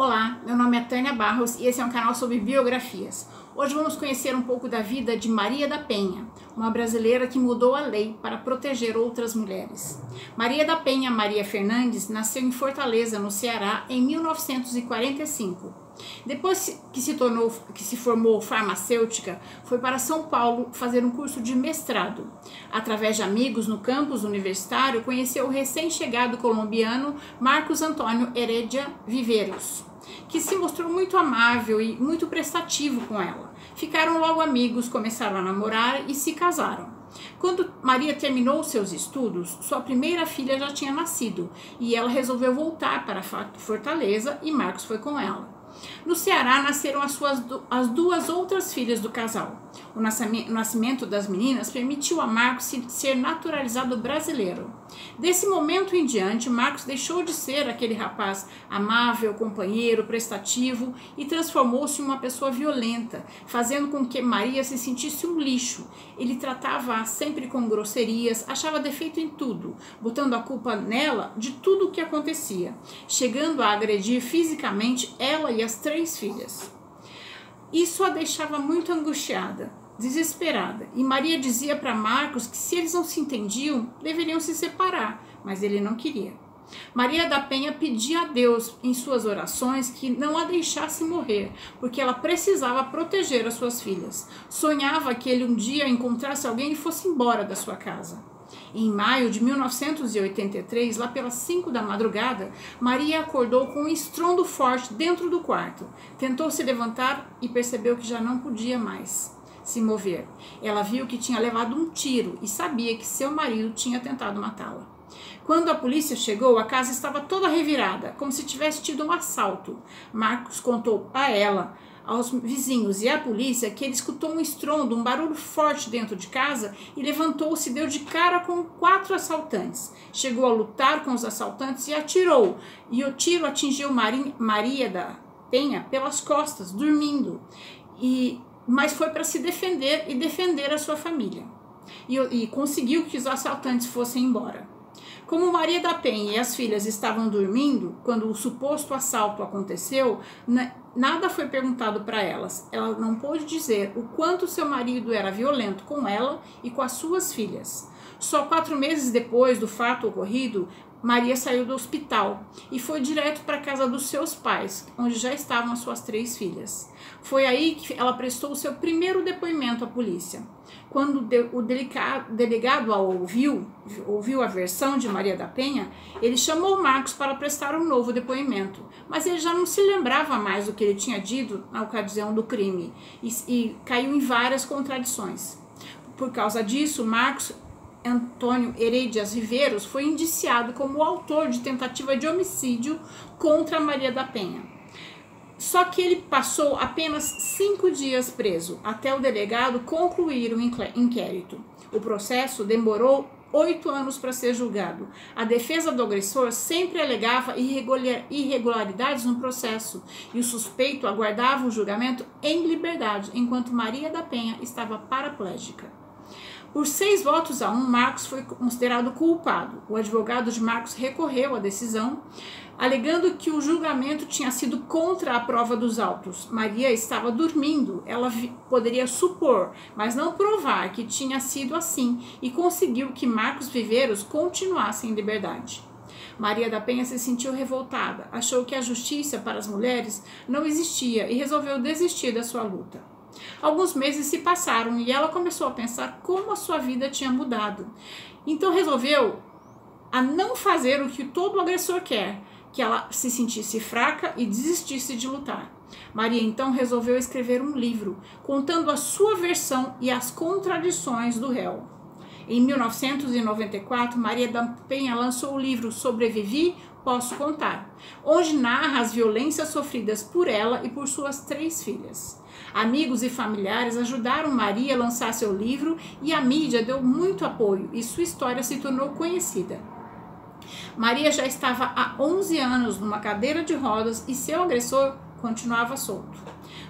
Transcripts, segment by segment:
Olá, meu nome é Tânia Barros e esse é um canal sobre biografias. Hoje vamos conhecer um pouco da vida de Maria da Penha, uma brasileira que mudou a lei para proteger outras mulheres. Maria da Penha Maria Fernandes nasceu em Fortaleza, no Ceará, em 1945. Depois que se tornou, que se formou farmacêutica, foi para São Paulo fazer um curso de mestrado. Através de amigos no campus universitário, conheceu o recém-chegado colombiano Marcos Antônio Heredia Viveiros que se mostrou muito amável e muito prestativo com ela. Ficaram logo amigos, começaram a namorar e se casaram. Quando Maria terminou seus estudos, sua primeira filha já tinha nascido e ela resolveu voltar para Fortaleza e Marcos foi com ela. No Ceará nasceram as, suas, as duas outras filhas do casal. O nascimento das meninas permitiu a Marcos ser naturalizado brasileiro. Desse momento em diante, Marcos deixou de ser aquele rapaz amável, companheiro, prestativo e transformou-se em uma pessoa violenta, fazendo com que Maria se sentisse um lixo. Ele tratava-a sempre com grosserias, achava defeito em tudo, botando a culpa nela de tudo o que acontecia, chegando a agredir fisicamente ela e as três filhas. Isso a deixava muito angustiada, desesperada, e Maria dizia para Marcos que se eles não se entendiam, deveriam se separar, mas ele não queria. Maria da Penha pedia a Deus em suas orações que não a deixasse morrer, porque ela precisava proteger as suas filhas. Sonhava que ele um dia encontrasse alguém e fosse embora da sua casa. Em maio de 1983, lá pelas 5 da madrugada, Maria acordou com um estrondo forte dentro do quarto. Tentou se levantar e percebeu que já não podia mais se mover. Ela viu que tinha levado um tiro e sabia que seu marido tinha tentado matá-la. Quando a polícia chegou, a casa estava toda revirada, como se tivesse tido um assalto. Marcos contou a ela aos vizinhos e à polícia que ele escutou um estrondo, um barulho forte dentro de casa e levantou-se deu de cara com quatro assaltantes. Chegou a lutar com os assaltantes e atirou. E o tiro atingiu Maria da Penha pelas costas, dormindo. E mas foi para se defender e defender a sua família. E, e conseguiu que os assaltantes fossem embora. Como Maria da Penha e as filhas estavam dormindo quando o suposto assalto aconteceu, nada foi perguntado para elas. Ela não pôde dizer o quanto seu marido era violento com ela e com as suas filhas. Só quatro meses depois do fato ocorrido, Maria saiu do hospital e foi direto para a casa dos seus pais, onde já estavam as suas três filhas. Foi aí que ela prestou o seu primeiro depoimento à polícia. Quando o delegado a ouviu, ouviu a versão de Maria da Penha, ele chamou Marcos para prestar um novo depoimento, mas ele já não se lembrava mais do que ele tinha dito na ocasião do crime e, e caiu em várias contradições. Por causa disso, Marcos Antônio Heredias Viveiros foi indiciado como autor de tentativa de homicídio contra Maria da Penha. Só que ele passou apenas cinco dias preso até o delegado concluir o inquérito. O processo demorou oito anos para ser julgado. A defesa do agressor sempre alegava irregularidades no processo e o suspeito aguardava o julgamento em liberdade, enquanto Maria da Penha estava paraplégica. Por seis votos a um, Marcos foi considerado culpado. O advogado de Marcos recorreu à decisão, alegando que o julgamento tinha sido contra a prova dos autos. Maria estava dormindo, ela poderia supor, mas não provar que tinha sido assim, e conseguiu que Marcos Viveiros continuasse em liberdade. Maria da Penha se sentiu revoltada, achou que a justiça para as mulheres não existia e resolveu desistir da sua luta. Alguns meses se passaram e ela começou a pensar como a sua vida tinha mudado. Então resolveu a não fazer o que todo agressor quer, que ela se sentisse fraca e desistisse de lutar. Maria então resolveu escrever um livro contando a sua versão e as contradições do réu. Em 1994, Maria da Penha lançou o livro Sobrevivi, Posso Contar, onde narra as violências sofridas por ela e por suas três filhas. Amigos e familiares ajudaram Maria a lançar seu livro e a mídia deu muito apoio e sua história se tornou conhecida. Maria já estava há 11 anos numa cadeira de rodas e seu agressor continuava solto.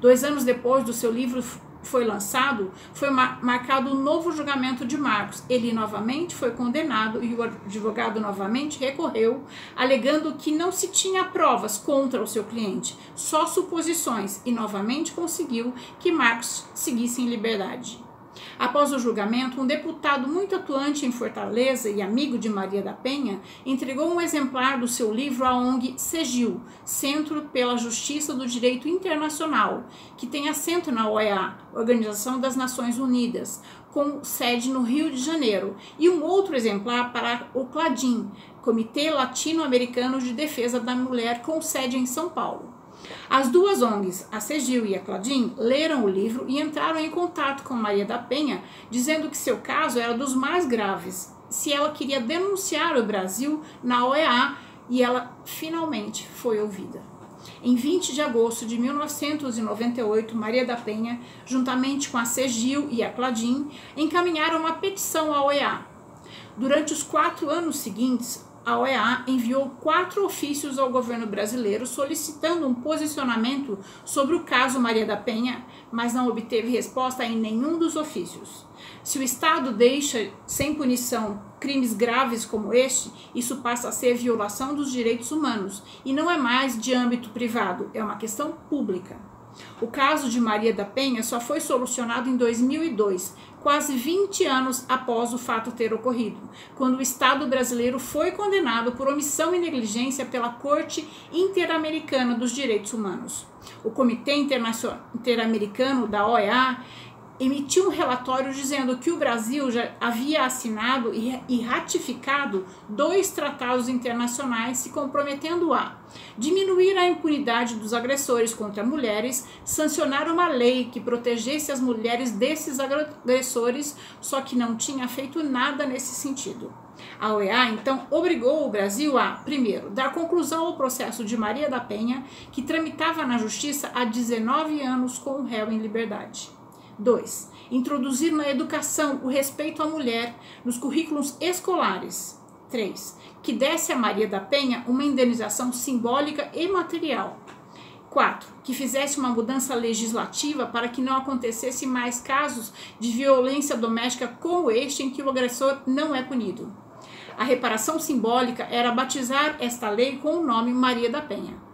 Dois anos depois do seu livro foi lançado, foi marcado um novo julgamento de Marcos. Ele novamente foi condenado e o advogado novamente recorreu, alegando que não se tinha provas contra o seu cliente, só suposições, e novamente conseguiu que Marcos seguisse em liberdade. Após o julgamento, um deputado muito atuante em Fortaleza e amigo de Maria da Penha entregou um exemplar do seu livro à ONG CEGIL, Centro pela Justiça do Direito Internacional, que tem assento na OEA, Organização das Nações Unidas, com sede no Rio de Janeiro, e um outro exemplar para o CLADIN, Comitê Latino-Americano de Defesa da Mulher, com sede em São Paulo. As duas ONGs, a Segil e a Claudine, leram o livro e entraram em contato com Maria da Penha, dizendo que seu caso era dos mais graves, se ela queria denunciar o Brasil na OEA e ela finalmente foi ouvida. Em 20 de agosto de 1998, Maria da Penha, juntamente com a Segil e a Claudine, encaminharam uma petição à OEA. Durante os quatro anos seguintes, a OEA enviou quatro ofícios ao governo brasileiro solicitando um posicionamento sobre o caso Maria da Penha, mas não obteve resposta em nenhum dos ofícios. Se o Estado deixa sem punição crimes graves como este, isso passa a ser violação dos direitos humanos e não é mais de âmbito privado, é uma questão pública. O caso de Maria da Penha só foi solucionado em 2002, quase 20 anos após o fato ter ocorrido, quando o Estado brasileiro foi condenado por omissão e negligência pela Corte Interamericana dos Direitos Humanos. O Comitê Interamericano da OEA emitiu um relatório dizendo que o Brasil já havia assinado e ratificado dois tratados internacionais se comprometendo a diminuir a impunidade dos agressores contra mulheres, sancionar uma lei que protegesse as mulheres desses agressores, só que não tinha feito nada nesse sentido. A OEA então obrigou o Brasil a, primeiro, dar conclusão ao processo de Maria da Penha, que tramitava na justiça há 19 anos com o réu em liberdade. 2. Introduzir na educação o respeito à mulher nos currículos escolares. 3. Que desse a Maria da Penha uma indenização simbólica e material. 4. Que fizesse uma mudança legislativa para que não acontecesse mais casos de violência doméstica como este em que o agressor não é punido. A reparação simbólica era batizar esta lei com o nome Maria da Penha.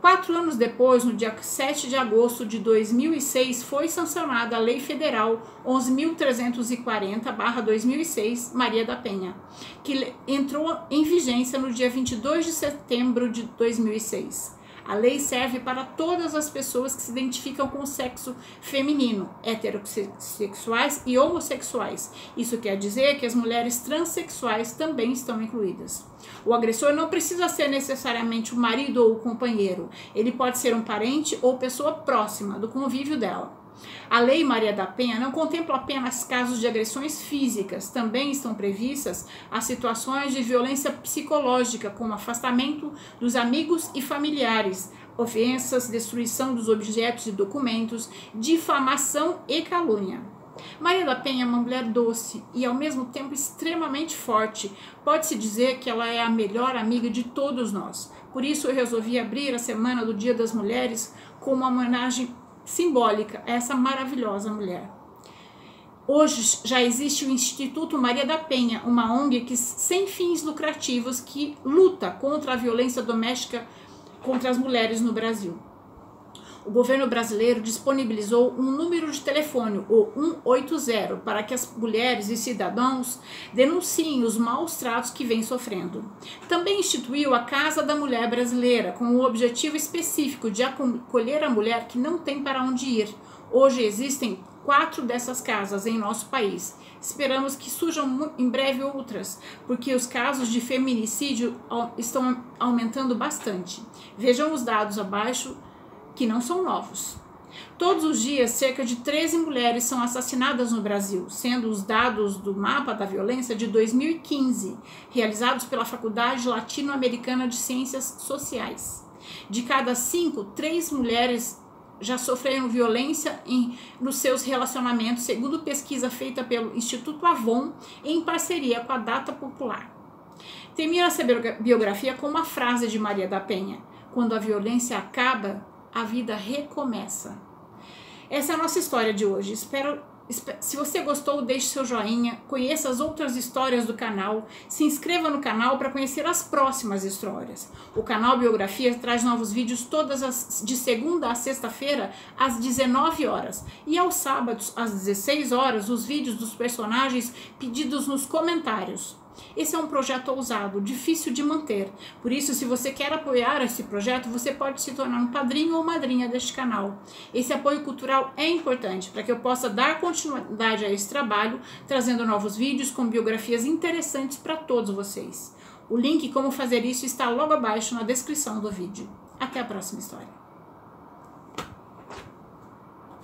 Quatro anos depois, no dia 7 de agosto de 2006, foi sancionada a Lei Federal 11.340-2006, Maria da Penha, que entrou em vigência no dia 22 de setembro de 2006. A lei serve para todas as pessoas que se identificam com o sexo feminino, heterossexuais e homossexuais. Isso quer dizer que as mulheres transexuais também estão incluídas. O agressor não precisa ser necessariamente o marido ou o companheiro, ele pode ser um parente ou pessoa próxima do convívio dela. A Lei Maria da Penha não contempla apenas casos de agressões físicas, também estão previstas as situações de violência psicológica, como afastamento dos amigos e familiares, ofensas, destruição dos objetos e documentos, difamação e calúnia. Maria da Penha é uma mulher doce e ao mesmo tempo extremamente forte. Pode-se dizer que ela é a melhor amiga de todos nós. Por isso eu resolvi abrir a semana do Dia das Mulheres com uma homenagem simbólica a essa maravilhosa mulher. Hoje já existe o Instituto Maria da Penha, uma ONG que, sem fins lucrativos que luta contra a violência doméstica contra as mulheres no Brasil o governo brasileiro disponibilizou um número de telefone, o 180, para que as mulheres e cidadãos denunciem os maus tratos que vêm sofrendo. Também instituiu a Casa da Mulher Brasileira, com o objetivo específico de acolher a mulher que não tem para onde ir. Hoje existem quatro dessas casas em nosso país. Esperamos que surjam em breve outras, porque os casos de feminicídio estão aumentando bastante. Vejam os dados abaixo que não são novos. Todos os dias, cerca de 13 mulheres são assassinadas no Brasil, sendo os dados do Mapa da Violência de 2015, realizados pela Faculdade Latino-Americana de Ciências Sociais. De cada cinco, três mulheres já sofreram violência em, nos seus relacionamentos, segundo pesquisa feita pelo Instituto Avon em parceria com a Data Popular. Termina essa biografia com uma frase de Maria da Penha: Quando a violência acaba, a vida recomeça. Essa é a nossa história de hoje. Espero se você gostou, deixe seu joinha, conheça as outras histórias do canal, se inscreva no canal para conhecer as próximas histórias. O canal Biografia traz novos vídeos todas as de segunda a sexta-feira às 19 horas e aos sábados às 16 horas os vídeos dos personagens pedidos nos comentários. Esse é um projeto ousado, difícil de manter. Por isso, se você quer apoiar esse projeto, você pode se tornar um padrinho ou madrinha deste canal. Esse apoio cultural é importante para que eu possa dar continuidade a esse trabalho, trazendo novos vídeos com biografias interessantes para todos vocês. O link como fazer isso está logo abaixo na descrição do vídeo. Até a próxima história.